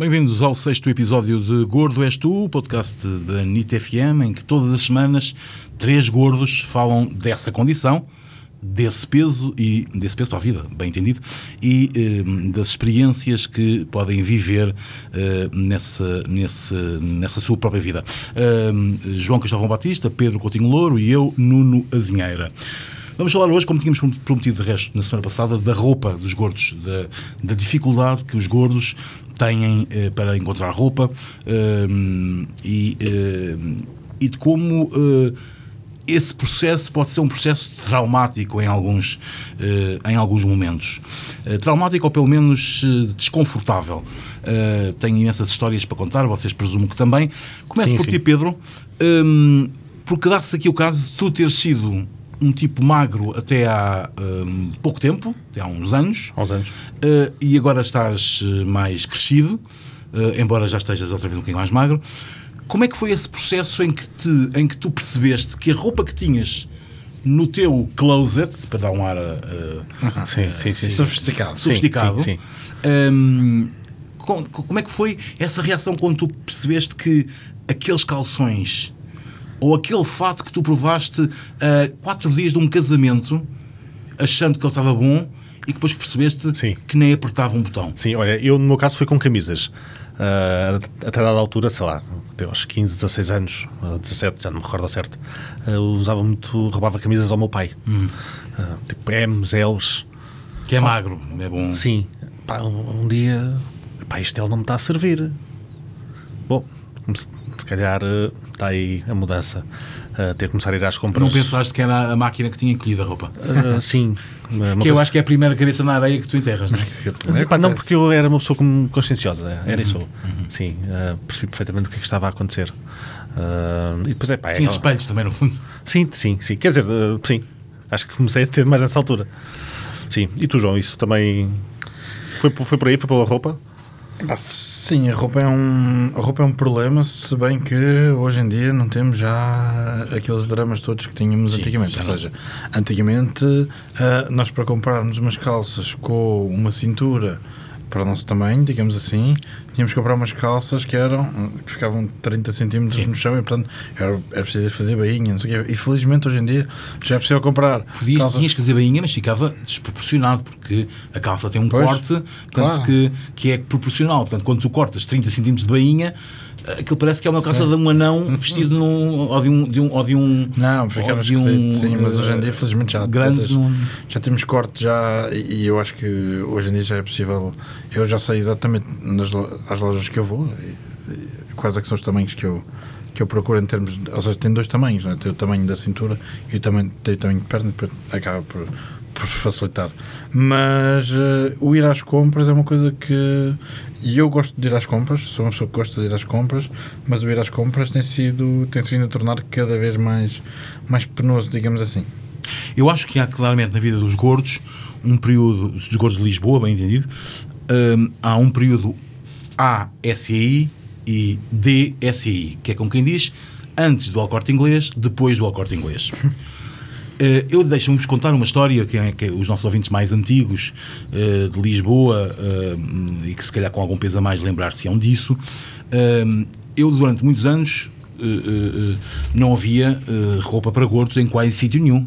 Bem-vindos ao sexto episódio de Gordo És Tu, o podcast da NIT FM, em que todas as semanas três gordos falam dessa condição, desse peso e desse peso para a vida, bem entendido, e eh, das experiências que podem viver eh, nessa, nesse, nessa sua própria vida. Eh, João Cristóvão Batista, Pedro Coutinho Louro e eu, Nuno Azinheira. Vamos falar hoje, como tínhamos prometido de resto na semana passada, da roupa dos gordos, da, da dificuldade que os gordos têm eh, para encontrar roupa eh, e, eh, e de como eh, esse processo pode ser um processo traumático em alguns, em alguns momentos. Traumático ou pelo menos desconfortável. tenho imensas histórias para contar, vocês presumo que também. Começo sim, por sim. ti, Pedro, porque dá-se aqui o caso de tu ter sido um tipo magro até há um, pouco tempo, até há uns anos. Uns anos. Uh, e agora estás eh, mais crescido, uh, embora já estejas outra vez um bocadinho mais magro. Como é que foi esse processo em que, te, em que tu percebeste que a roupa que tinhas no teu closet, para dar um ar uh, sim, sim, sim, sofisticado, sofisticado sim, um, como é que foi essa reação quando tu percebeste que aqueles calções ou aquele fato que tu provaste uh, quatro dias de um casamento, achando que ele estava bom e que depois percebeste Sim. que nem apertava um botão. Sim, olha, eu no meu caso foi com camisas. Uh, até dada altura, sei lá, até aos 15, 16 anos, uh, 17, já não me recordo certo, uh, usava muito, roubava camisas ao meu pai. Hum. Uh, tipo M's, L's. Que é magro, é bom. Sim. Pá, um, um, dia, pá, este L não me está a servir. Bom, se calhar está aí a mudança. Uh, ter que começar a ir às compras. Não pensaste que era a máquina que tinha encolhido a roupa? Uh, sim. que eu acho que é a primeira cabeça na areia que tu enterras, não é? Epá, não, porque eu era uma pessoa conscienciosa, era uhum. isso. Uhum. Sim, uh, percebi perfeitamente o que, é que estava a acontecer. Uh, e depois, epá, Tinha é, espelhos também, no fundo. Sim, sim, sim. Quer dizer, sim. Acho que comecei a ter mais nessa altura. Sim. E tu, João, isso também foi, foi por aí? Foi pela roupa? Sim, a roupa, é um, a roupa é um problema, se bem que hoje em dia não temos já aqueles dramas todos que tínhamos Sim, antigamente. Ou seja, antigamente uh, nós para comprarmos umas calças com uma cintura para o nosso tamanho, digamos assim, tínhamos que comprar umas calças que eram que ficavam 30 centímetros no chão e portanto era, era preciso fazer bainha, não sei o quê. E felizmente hoje em dia já é possível comprar. Podias, calças... Tinhas que fazer bainha, mas ficava desproporcionado, porque a calça tem um pois, corte claro. que, que é proporcional. Portanto, quando tu cortas 30 centímetros de bainha, aquilo parece que é uma calça sim. de um anão vestido num, ou de um, de um, ou de um não, ficava de um, sim, mas hoje em dia felizmente já, grande, num... já temos corte já e eu acho que hoje em dia já é possível eu já sei exatamente nas as lojas que eu vou e, e, quais é que são os tamanhos que eu que eu procuro em termos de, ou seja, tem dois tamanhos, né? tem o tamanho da cintura e o tamanho, tem o tamanho de perna e acaba por, por facilitar mas uh, o ir às compras é uma coisa que e eu gosto de ir às compras, sou uma pessoa que gosta de ir às compras, mas o ir às compras tem sido tem-se vindo a tornar cada vez mais, mais penoso, digamos assim. Eu acho que há claramente na vida dos gordos um período, dos gordos de Lisboa, bem entendido, um, há um período ASI e DSI, que é como quem diz, antes do Alcorte Inglês, depois do Alcorte Inglês. Uh, eu deixo-vos contar uma história que, é, que é os nossos ouvintes mais antigos uh, de Lisboa uh, e que se calhar com algum peso a mais lembrar-se-ão disso. eu durante muitos anos não havia roupa para gordos em quase sítio nenhum.